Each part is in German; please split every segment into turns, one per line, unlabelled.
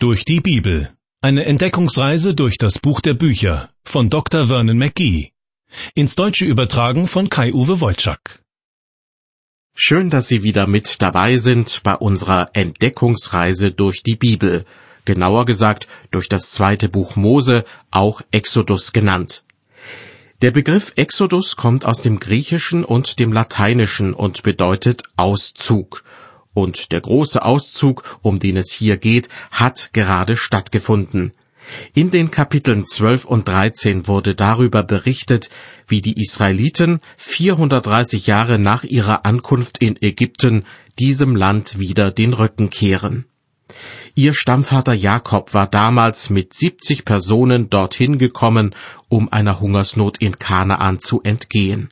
Durch die Bibel. Eine Entdeckungsreise durch das Buch der Bücher von Dr. Vernon McGee. Ins Deutsche übertragen von Kai-Uwe Wolczak.
Schön, dass Sie wieder mit dabei sind bei unserer Entdeckungsreise durch die Bibel. Genauer gesagt durch das zweite Buch Mose, auch Exodus genannt. Der Begriff Exodus kommt aus dem Griechischen und dem Lateinischen und bedeutet Auszug und der große Auszug, um den es hier geht, hat gerade stattgefunden. In den Kapiteln 12 und 13 wurde darüber berichtet, wie die Israeliten 430 Jahre nach ihrer Ankunft in Ägypten diesem Land wieder den Rücken kehren. Ihr Stammvater Jakob war damals mit 70 Personen dorthin gekommen, um einer Hungersnot in Kanaan zu entgehen.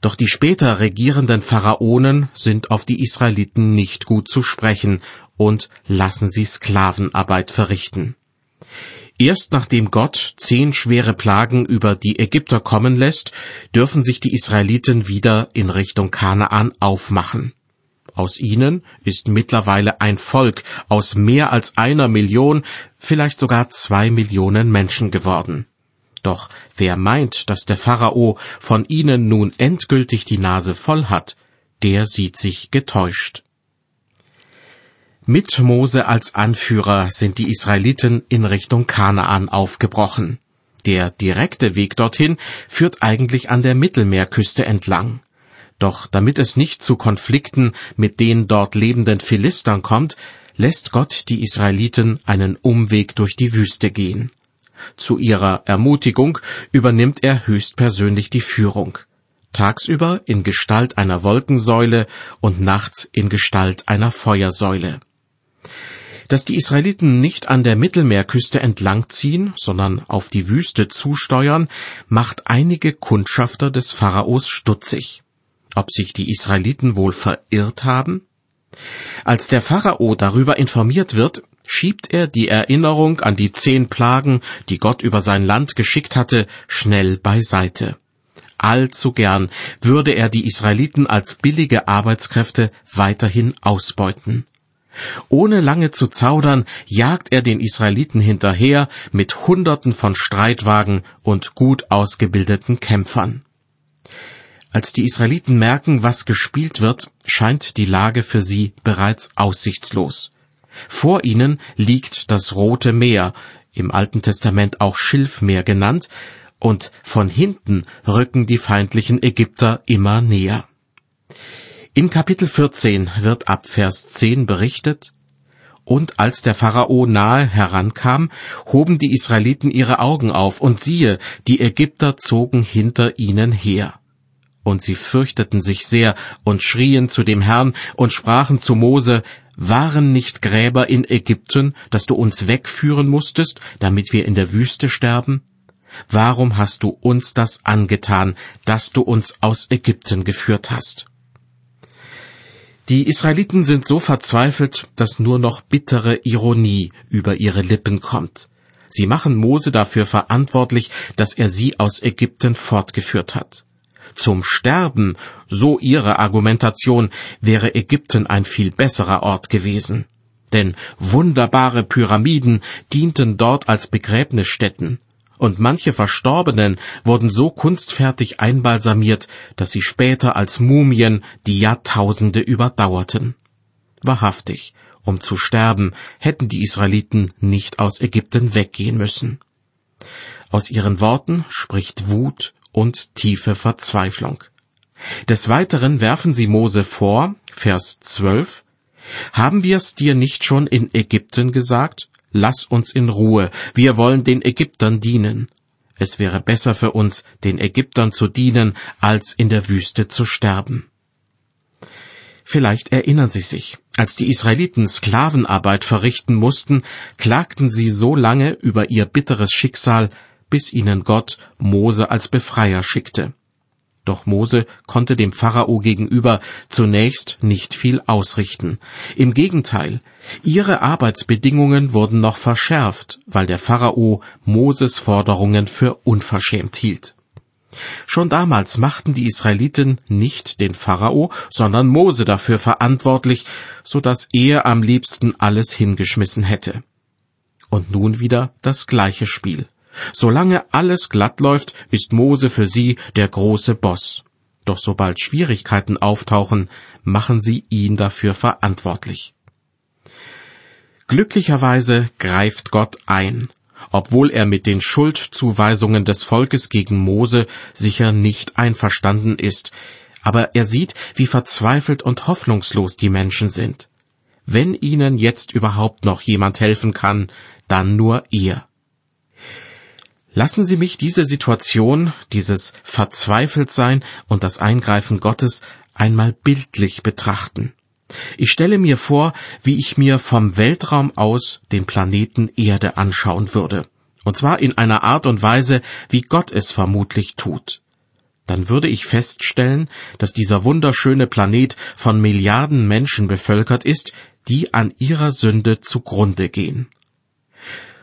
Doch die später regierenden Pharaonen sind auf die Israeliten nicht gut zu sprechen und lassen sie Sklavenarbeit verrichten. Erst nachdem Gott zehn schwere Plagen über die Ägypter kommen lässt, dürfen sich die Israeliten wieder in Richtung Kanaan aufmachen. Aus ihnen ist mittlerweile ein Volk aus mehr als einer Million, vielleicht sogar zwei Millionen Menschen geworden. Doch wer meint, dass der Pharao von ihnen nun endgültig die Nase voll hat, der sieht sich getäuscht. Mit Mose als Anführer sind die Israeliten in Richtung Kanaan aufgebrochen. Der direkte Weg dorthin führt eigentlich an der Mittelmeerküste entlang. Doch damit es nicht zu Konflikten mit den dort lebenden Philistern kommt, lässt Gott die Israeliten einen Umweg durch die Wüste gehen. Zu ihrer Ermutigung übernimmt er höchstpersönlich die Führung. Tagsüber in Gestalt einer Wolkensäule und nachts in Gestalt einer Feuersäule. Dass die Israeliten nicht an der Mittelmeerküste entlangziehen, sondern auf die Wüste zusteuern, macht einige Kundschafter des Pharaos stutzig. Ob sich die Israeliten wohl verirrt haben? Als der Pharao darüber informiert wird, schiebt er die Erinnerung an die zehn Plagen, die Gott über sein Land geschickt hatte, schnell beiseite. Allzu gern würde er die Israeliten als billige Arbeitskräfte weiterhin ausbeuten. Ohne lange zu zaudern, jagt er den Israeliten hinterher mit Hunderten von Streitwagen und gut ausgebildeten Kämpfern. Als die Israeliten merken, was gespielt wird, scheint die Lage für sie bereits aussichtslos. Vor ihnen liegt das Rote Meer, im Alten Testament auch Schilfmeer genannt, und von hinten rücken die feindlichen Ägypter immer näher. In Kapitel 14 wird ab Vers 10 berichtet, und als der Pharao nahe herankam, hoben die Israeliten ihre Augen auf, und siehe, die Ägypter zogen hinter ihnen her. Und sie fürchteten sich sehr und schrien zu dem Herrn und sprachen zu Mose, waren nicht Gräber in Ägypten, dass du uns wegführen musstest, damit wir in der Wüste sterben? Warum hast du uns das angetan, dass du uns aus Ägypten geführt hast? Die Israeliten sind so verzweifelt, dass nur noch bittere Ironie über ihre Lippen kommt. Sie machen Mose dafür verantwortlich, dass er sie aus Ägypten fortgeführt hat zum Sterben, so ihre Argumentation, wäre Ägypten ein viel besserer Ort gewesen. Denn wunderbare Pyramiden dienten dort als Begräbnisstätten, und manche Verstorbenen wurden so kunstfertig einbalsamiert, dass sie später als Mumien die Jahrtausende überdauerten. Wahrhaftig, um zu sterben, hätten die Israeliten nicht aus Ägypten weggehen müssen. Aus ihren Worten spricht Wut und tiefe Verzweiflung. Des Weiteren werfen sie Mose vor, Vers 12, haben wir's dir nicht schon in Ägypten gesagt? Lass uns in Ruhe, wir wollen den Ägyptern dienen. Es wäre besser für uns, den Ägyptern zu dienen, als in der Wüste zu sterben. Vielleicht erinnern Sie sich, als die Israeliten Sklavenarbeit verrichten mussten, klagten sie so lange über ihr bitteres Schicksal, bis ihnen Gott Mose als Befreier schickte. Doch Mose konnte dem Pharao gegenüber zunächst nicht viel ausrichten. Im Gegenteil, ihre Arbeitsbedingungen wurden noch verschärft, weil der Pharao Moses Forderungen für unverschämt hielt. Schon damals machten die Israeliten nicht den Pharao, sondern Mose dafür verantwortlich, so dass er am liebsten alles hingeschmissen hätte. Und nun wieder das gleiche Spiel. Solange alles glatt läuft, ist Mose für sie der große Boss. Doch sobald Schwierigkeiten auftauchen, machen sie ihn dafür verantwortlich. Glücklicherweise greift Gott ein, obwohl er mit den Schuldzuweisungen des Volkes gegen Mose sicher nicht einverstanden ist, aber er sieht, wie verzweifelt und hoffnungslos die Menschen sind. Wenn ihnen jetzt überhaupt noch jemand helfen kann, dann nur ihr. Lassen Sie mich diese Situation, dieses Verzweifeltsein und das Eingreifen Gottes einmal bildlich betrachten. Ich stelle mir vor, wie ich mir vom Weltraum aus den Planeten Erde anschauen würde. Und zwar in einer Art und Weise, wie Gott es vermutlich tut. Dann würde ich feststellen, dass dieser wunderschöne Planet von Milliarden Menschen bevölkert ist, die an ihrer Sünde zugrunde gehen.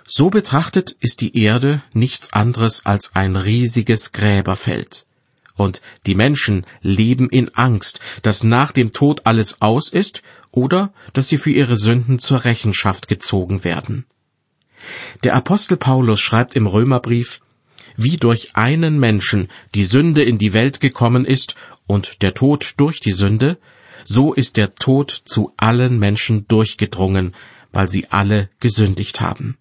So betrachtet ist die Erde nichts anderes als ein riesiges Gräberfeld. Und die Menschen leben in Angst, dass nach dem Tod alles aus ist oder dass sie für ihre Sünden zur Rechenschaft gezogen werden. Der Apostel Paulus schreibt im Römerbrief, wie durch einen Menschen die Sünde in die Welt gekommen ist und der Tod durch die Sünde, so ist der Tod zu allen Menschen durchgedrungen, weil sie alle gesündigt haben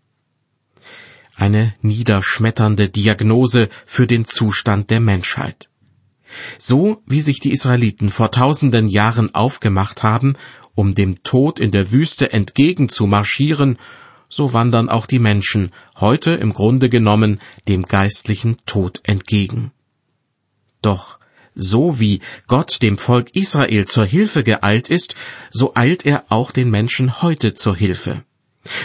eine niederschmetternde Diagnose für den Zustand der Menschheit. So wie sich die Israeliten vor tausenden Jahren aufgemacht haben, um dem Tod in der Wüste entgegen zu marschieren, so wandern auch die Menschen heute im Grunde genommen dem geistlichen Tod entgegen. Doch so wie Gott dem Volk Israel zur Hilfe geeilt ist, so eilt er auch den Menschen heute zur Hilfe.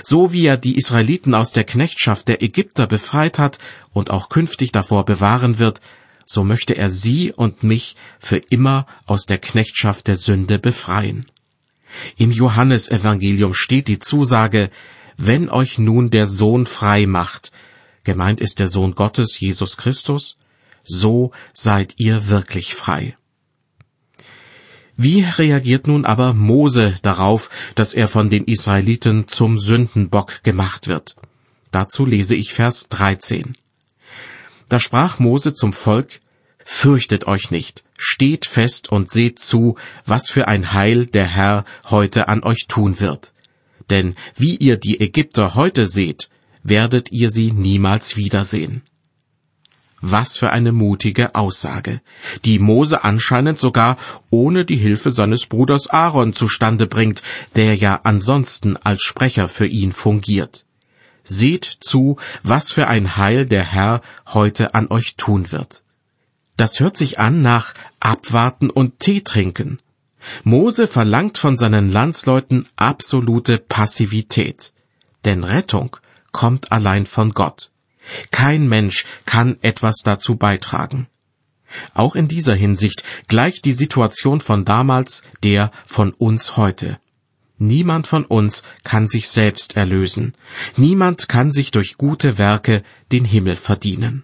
So wie er die Israeliten aus der Knechtschaft der Ägypter befreit hat und auch künftig davor bewahren wird, so möchte er sie und mich für immer aus der Knechtschaft der Sünde befreien. Im Johannesevangelium steht die Zusage, wenn euch nun der Sohn frei macht, gemeint ist der Sohn Gottes, Jesus Christus, so seid ihr wirklich frei. Wie reagiert nun aber Mose darauf, dass er von den Israeliten zum Sündenbock gemacht wird? Dazu lese ich Vers 13. Da sprach Mose zum Volk, Fürchtet euch nicht, steht fest und seht zu, was für ein Heil der Herr heute an euch tun wird. Denn wie ihr die Ägypter heute seht, werdet ihr sie niemals wiedersehen. Was für eine mutige Aussage, die Mose anscheinend sogar ohne die Hilfe seines Bruders Aaron zustande bringt, der ja ansonsten als Sprecher für ihn fungiert. Seht zu, was für ein Heil der Herr heute an euch tun wird. Das hört sich an nach Abwarten und Tee trinken. Mose verlangt von seinen Landsleuten absolute Passivität. Denn Rettung kommt allein von Gott. Kein Mensch kann etwas dazu beitragen. Auch in dieser Hinsicht gleicht die Situation von damals der von uns heute. Niemand von uns kann sich selbst erlösen. Niemand kann sich durch gute Werke den Himmel verdienen.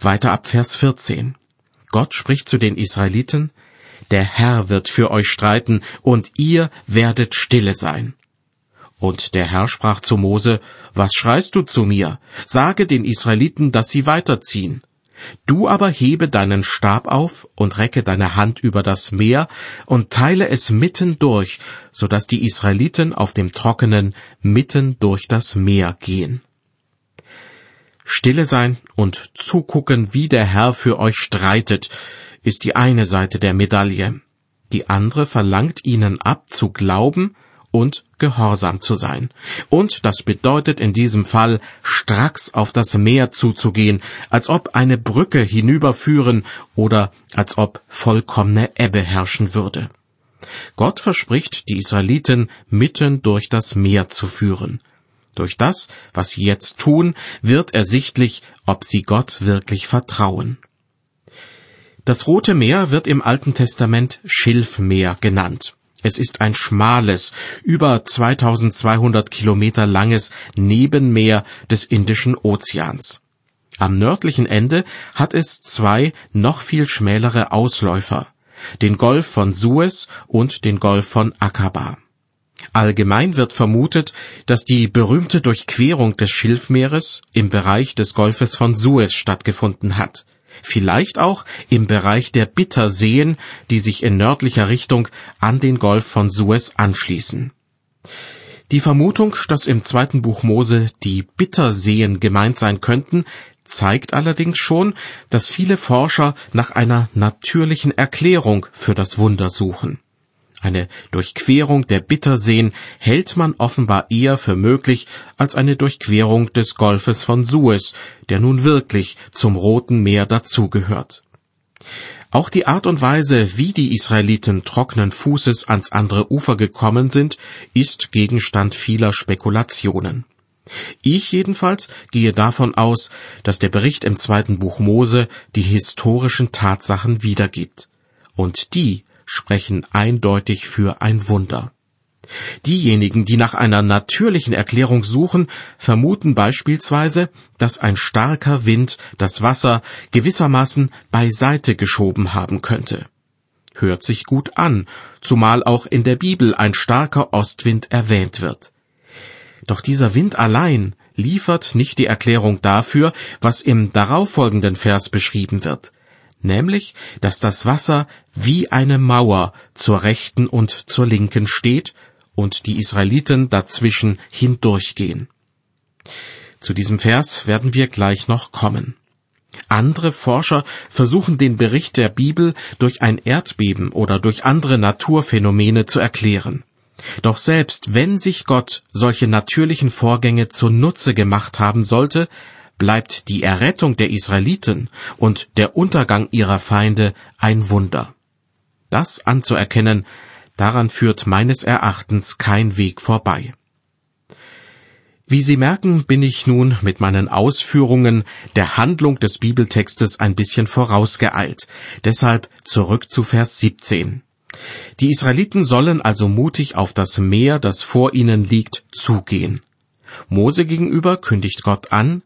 Weiter ab Vers 14. Gott spricht zu den Israeliten, Der Herr wird für euch streiten, und ihr werdet stille sein. Und der Herr sprach zu Mose, Was schreist du zu mir? Sage den Israeliten, dass sie weiterziehen. Du aber hebe deinen Stab auf und recke deine Hand über das Meer und teile es mitten durch, so dass die Israeliten auf dem Trockenen mitten durch das Meer gehen. Stille sein und zugucken, wie der Herr für euch streitet, ist die eine Seite der Medaille. Die andere verlangt ihnen ab zu glauben, und gehorsam zu sein. Und das bedeutet in diesem Fall, stracks auf das Meer zuzugehen, als ob eine Brücke hinüberführen oder als ob vollkommene Ebbe herrschen würde. Gott verspricht, die Israeliten mitten durch das Meer zu führen. Durch das, was sie jetzt tun, wird ersichtlich, ob sie Gott wirklich vertrauen. Das Rote Meer wird im Alten Testament Schilfmeer genannt. Es ist ein schmales, über 2200 Kilometer langes Nebenmeer des Indischen Ozeans. Am nördlichen Ende hat es zwei noch viel schmälere Ausläufer, den Golf von Suez und den Golf von Aqaba. Allgemein wird vermutet, dass die berühmte Durchquerung des Schilfmeeres im Bereich des Golfes von Suez stattgefunden hat. Vielleicht auch im Bereich der Bitterseen, die sich in nördlicher Richtung an den Golf von Suez anschließen. Die Vermutung, dass im zweiten Buch Mose die Bitterseen gemeint sein könnten, zeigt allerdings schon, dass viele Forscher nach einer natürlichen Erklärung für das Wunder suchen. Eine Durchquerung der Bitterseen hält man offenbar eher für möglich als eine Durchquerung des Golfes von Suez, der nun wirklich zum Roten Meer dazugehört. Auch die Art und Weise, wie die Israeliten trockenen Fußes ans andere Ufer gekommen sind, ist Gegenstand vieler Spekulationen. Ich jedenfalls gehe davon aus, dass der Bericht im zweiten Buch Mose die historischen Tatsachen wiedergibt. Und die sprechen eindeutig für ein Wunder. Diejenigen, die nach einer natürlichen Erklärung suchen, vermuten beispielsweise, dass ein starker Wind das Wasser gewissermaßen beiseite geschoben haben könnte. Hört sich gut an, zumal auch in der Bibel ein starker Ostwind erwähnt wird. Doch dieser Wind allein liefert nicht die Erklärung dafür, was im darauffolgenden Vers beschrieben wird nämlich, dass das Wasser wie eine Mauer zur rechten und zur linken steht und die Israeliten dazwischen hindurchgehen. Zu diesem Vers werden wir gleich noch kommen. Andere Forscher versuchen den Bericht der Bibel durch ein Erdbeben oder durch andere Naturphänomene zu erklären. Doch selbst wenn sich Gott solche natürlichen Vorgänge zunutze gemacht haben sollte, bleibt die Errettung der Israeliten und der Untergang ihrer Feinde ein Wunder. Das anzuerkennen, daran führt meines Erachtens kein Weg vorbei. Wie Sie merken, bin ich nun mit meinen Ausführungen der Handlung des Bibeltextes ein bisschen vorausgeeilt. Deshalb zurück zu Vers 17. Die Israeliten sollen also mutig auf das Meer, das vor ihnen liegt, zugehen. Mose gegenüber kündigt Gott an,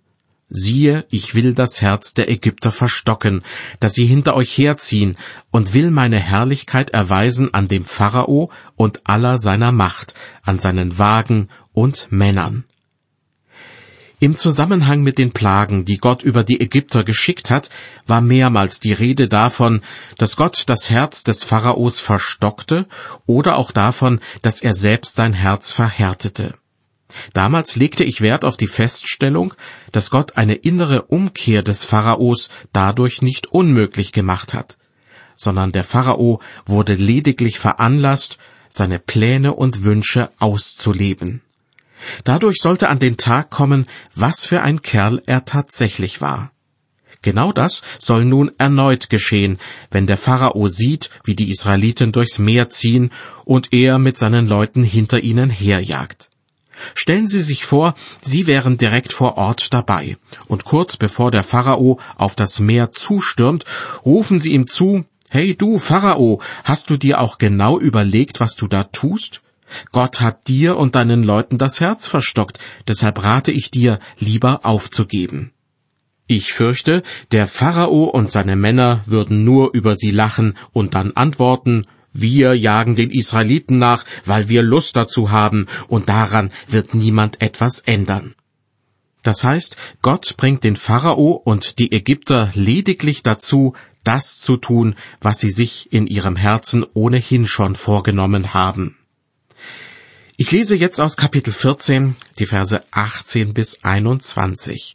siehe, ich will das Herz der Ägypter verstocken, dass sie hinter euch herziehen, und will meine Herrlichkeit erweisen an dem Pharao und aller seiner Macht, an seinen Wagen und Männern. Im Zusammenhang mit den Plagen, die Gott über die Ägypter geschickt hat, war mehrmals die Rede davon, dass Gott das Herz des Pharaos verstockte oder auch davon, dass er selbst sein Herz verhärtete. Damals legte ich Wert auf die Feststellung, dass Gott eine innere Umkehr des Pharaos dadurch nicht unmöglich gemacht hat, sondern der Pharao wurde lediglich veranlasst, seine Pläne und Wünsche auszuleben. Dadurch sollte an den Tag kommen, was für ein Kerl er tatsächlich war. Genau das soll nun erneut geschehen, wenn der Pharao sieht, wie die Israeliten durchs Meer ziehen und er mit seinen Leuten hinter ihnen herjagt. Stellen Sie sich vor, Sie wären direkt vor Ort dabei, und kurz bevor der Pharao auf das Meer zustürmt, rufen Sie ihm zu, Hey du, Pharao, hast du dir auch genau überlegt, was du da tust? Gott hat dir und deinen Leuten das Herz verstockt, deshalb rate ich dir, lieber aufzugeben. Ich fürchte, der Pharao und seine Männer würden nur über sie lachen und dann antworten, wir jagen den Israeliten nach, weil wir Lust dazu haben, und daran wird niemand etwas ändern. Das heißt, Gott bringt den Pharao und die Ägypter lediglich dazu, das zu tun, was sie sich in ihrem Herzen ohnehin schon vorgenommen haben. Ich lese jetzt aus Kapitel 14 die Verse 18 bis 21.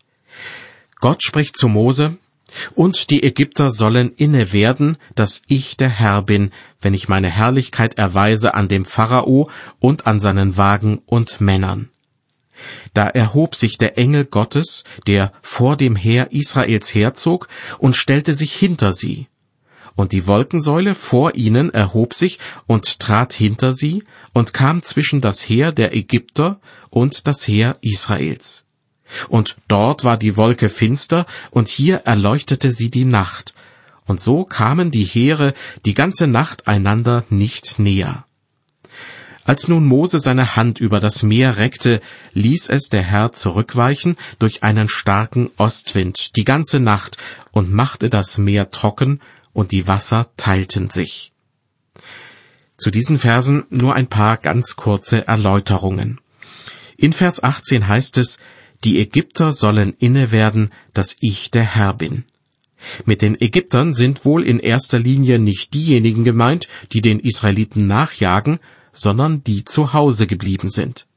Gott spricht zu Mose, und die Ägypter sollen inne werden, dass ich der Herr bin, wenn ich meine Herrlichkeit erweise an dem Pharao und an seinen Wagen und Männern. Da erhob sich der Engel Gottes, der vor dem Heer Israels herzog, und stellte sich hinter sie. Und die Wolkensäule vor ihnen erhob sich und trat hinter sie und kam zwischen das Heer der Ägypter und das Heer Israels. Und dort war die Wolke finster, und hier erleuchtete sie die Nacht. Und so kamen die Heere die ganze Nacht einander nicht näher. Als nun Mose seine Hand über das Meer reckte, ließ es der Herr zurückweichen durch einen starken Ostwind die ganze Nacht und machte das Meer trocken, und die Wasser teilten sich. Zu diesen Versen nur ein paar ganz kurze Erläuterungen. In Vers 18 heißt es, die Ägypter sollen inne werden, dass ich der Herr bin. Mit den Ägyptern sind wohl in erster Linie nicht diejenigen gemeint, die den Israeliten nachjagen, sondern die zu Hause geblieben sind.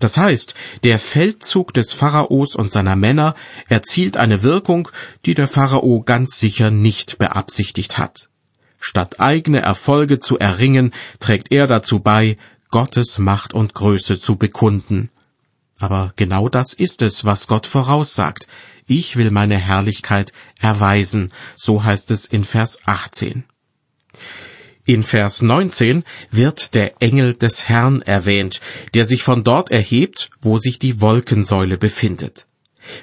Das heißt, der Feldzug des Pharaos und seiner Männer erzielt eine Wirkung, die der Pharao ganz sicher nicht beabsichtigt hat. Statt eigene Erfolge zu erringen, trägt er dazu bei, Gottes Macht und Größe zu bekunden. Aber genau das ist es, was Gott voraussagt. Ich will meine Herrlichkeit erweisen, so heißt es in Vers 18. In Vers 19 wird der Engel des Herrn erwähnt, der sich von dort erhebt, wo sich die Wolkensäule befindet.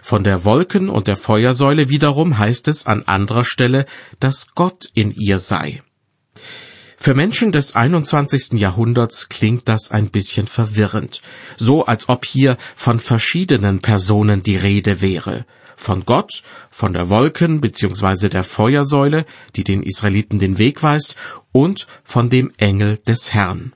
Von der Wolken- und der Feuersäule wiederum heißt es an anderer Stelle, dass Gott in ihr sei. Für Menschen des 21. Jahrhunderts klingt das ein bisschen verwirrend, so als ob hier von verschiedenen Personen die Rede wäre. Von Gott, von der Wolken bzw. der Feuersäule, die den Israeliten den Weg weist, und von dem Engel des Herrn.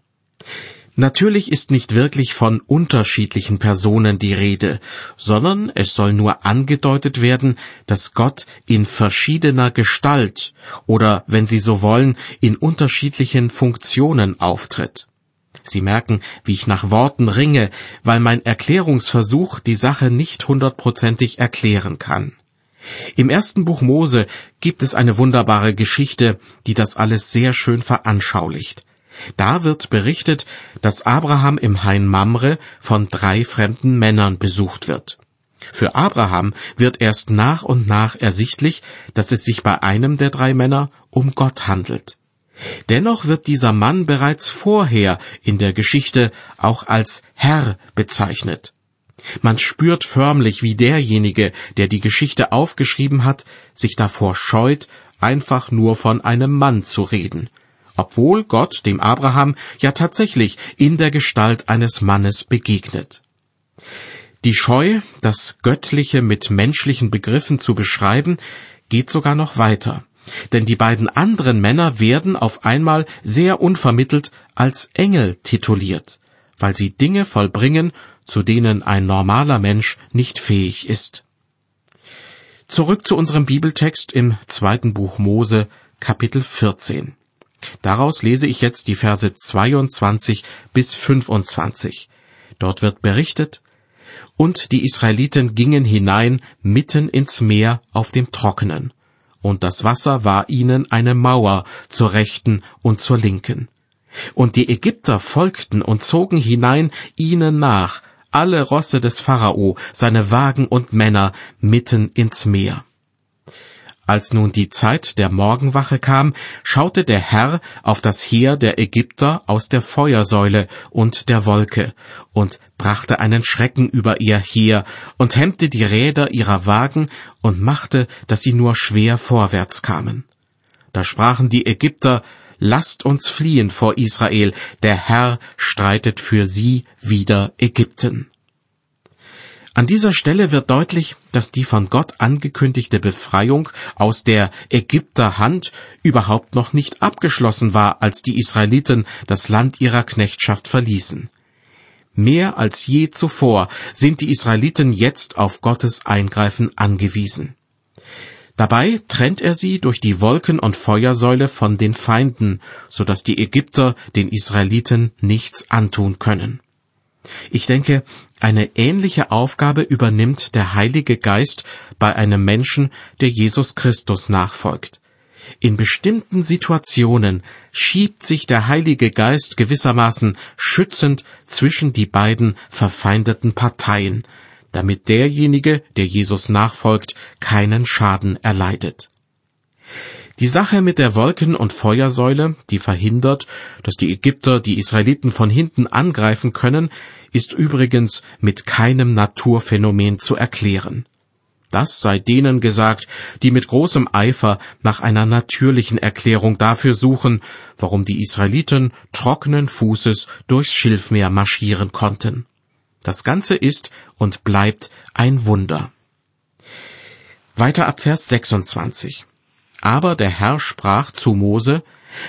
Natürlich ist nicht wirklich von unterschiedlichen Personen die Rede, sondern es soll nur angedeutet werden, dass Gott in verschiedener Gestalt oder, wenn Sie so wollen, in unterschiedlichen Funktionen auftritt. Sie merken, wie ich nach Worten ringe, weil mein Erklärungsversuch die Sache nicht hundertprozentig erklären kann. Im ersten Buch Mose gibt es eine wunderbare Geschichte, die das alles sehr schön veranschaulicht. Da wird berichtet, dass Abraham im Hain Mamre von drei fremden Männern besucht wird. Für Abraham wird erst nach und nach ersichtlich, dass es sich bei einem der drei Männer um Gott handelt. Dennoch wird dieser Mann bereits vorher in der Geschichte auch als Herr bezeichnet. Man spürt förmlich, wie derjenige, der die Geschichte aufgeschrieben hat, sich davor scheut, einfach nur von einem Mann zu reden obwohl Gott dem Abraham ja tatsächlich in der Gestalt eines Mannes begegnet. Die Scheu, das Göttliche mit menschlichen Begriffen zu beschreiben, geht sogar noch weiter. Denn die beiden anderen Männer werden auf einmal sehr unvermittelt als Engel tituliert, weil sie Dinge vollbringen, zu denen ein normaler Mensch nicht fähig ist. Zurück zu unserem Bibeltext im zweiten Buch Mose, Kapitel 14. Daraus lese ich jetzt die Verse 22 bis 25. Dort wird berichtet, und die Israeliten gingen hinein mitten ins Meer auf dem Trockenen, und das Wasser war ihnen eine Mauer zur rechten und zur linken. Und die Ägypter folgten und zogen hinein ihnen nach, alle Rosse des Pharao, seine Wagen und Männer mitten ins Meer. Als nun die Zeit der Morgenwache kam, schaute der Herr auf das Heer der Ägypter aus der Feuersäule und der Wolke und brachte einen Schrecken über ihr Heer und hemmte die Räder ihrer Wagen und machte, dass sie nur schwer vorwärts kamen. Da sprachen die Ägypter, Lasst uns fliehen vor Israel, der Herr streitet für sie wider Ägypten. An dieser Stelle wird deutlich, dass die von Gott angekündigte Befreiung aus der Ägypter Hand überhaupt noch nicht abgeschlossen war, als die Israeliten das Land ihrer Knechtschaft verließen. Mehr als je zuvor sind die Israeliten jetzt auf Gottes Eingreifen angewiesen. Dabei trennt er sie durch die Wolken- und Feuersäule von den Feinden, so dass die Ägypter den Israeliten nichts antun können. Ich denke, eine ähnliche Aufgabe übernimmt der Heilige Geist bei einem Menschen, der Jesus Christus nachfolgt. In bestimmten Situationen schiebt sich der Heilige Geist gewissermaßen schützend zwischen die beiden verfeindeten Parteien, damit derjenige, der Jesus nachfolgt, keinen Schaden erleidet. Die Sache mit der Wolken- und Feuersäule, die verhindert, dass die Ägypter die Israeliten von hinten angreifen können, ist übrigens mit keinem Naturphänomen zu erklären. Das sei denen gesagt, die mit großem Eifer nach einer natürlichen Erklärung dafür suchen, warum die Israeliten trockenen Fußes durchs Schilfmeer marschieren konnten. Das Ganze ist und bleibt ein Wunder. Weiter ab Vers 26. Aber der Herr sprach zu Mose,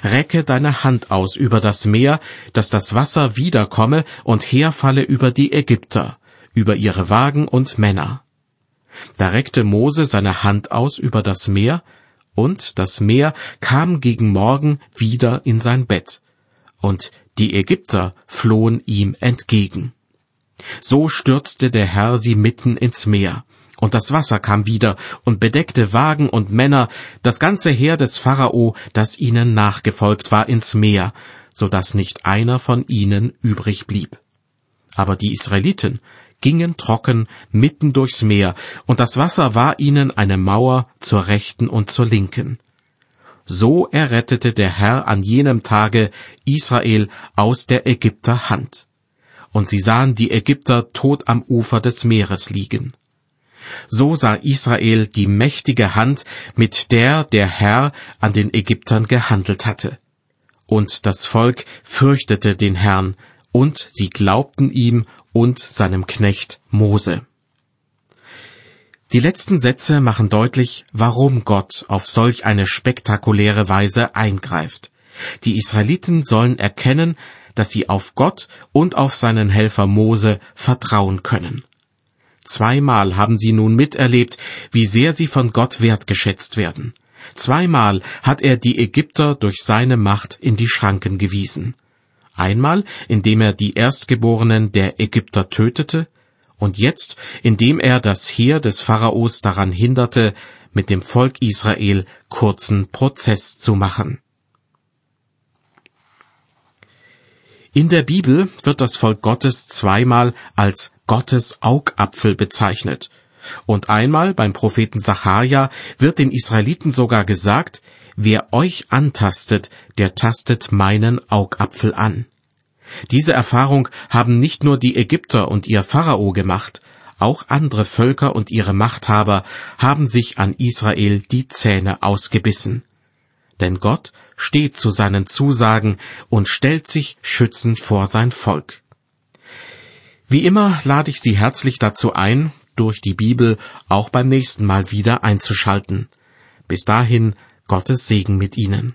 recke deine Hand aus über das Meer, dass das Wasser wiederkomme und herfalle über die Ägypter, über ihre Wagen und Männer. Da reckte Mose seine Hand aus über das Meer, und das Meer kam gegen Morgen wieder in sein Bett, und die Ägypter flohen ihm entgegen. So stürzte der Herr sie mitten ins Meer, und das Wasser kam wieder und bedeckte Wagen und Männer, das ganze Heer des Pharao, das ihnen nachgefolgt war, ins Meer, so dass nicht einer von ihnen übrig blieb. Aber die Israeliten gingen trocken mitten durchs Meer, und das Wasser war ihnen eine Mauer zur rechten und zur linken. So errettete der Herr an jenem Tage Israel aus der Ägypter Hand. Und sie sahen die Ägypter tot am Ufer des Meeres liegen. So sah Israel die mächtige Hand, mit der der Herr an den Ägyptern gehandelt hatte. Und das Volk fürchtete den Herrn, und sie glaubten ihm und seinem Knecht Mose. Die letzten Sätze machen deutlich, warum Gott auf solch eine spektakuläre Weise eingreift. Die Israeliten sollen erkennen, dass sie auf Gott und auf seinen Helfer Mose vertrauen können. Zweimal haben sie nun miterlebt, wie sehr sie von Gott wertgeschätzt werden. Zweimal hat er die Ägypter durch seine Macht in die Schranken gewiesen. Einmal, indem er die Erstgeborenen der Ägypter tötete, und jetzt, indem er das Heer des Pharaos daran hinderte, mit dem Volk Israel kurzen Prozess zu machen. In der Bibel wird das Volk Gottes zweimal als Gottes Augapfel bezeichnet. Und einmal beim Propheten Sacharja wird den Israeliten sogar gesagt, wer euch antastet, der tastet meinen Augapfel an. Diese Erfahrung haben nicht nur die Ägypter und ihr Pharao gemacht, auch andere Völker und ihre Machthaber haben sich an Israel die Zähne ausgebissen. Denn Gott steht zu seinen Zusagen und stellt sich schützend vor sein Volk. Wie immer lade ich Sie herzlich dazu ein, durch die Bibel auch beim nächsten Mal wieder einzuschalten. Bis dahin Gottes Segen mit Ihnen.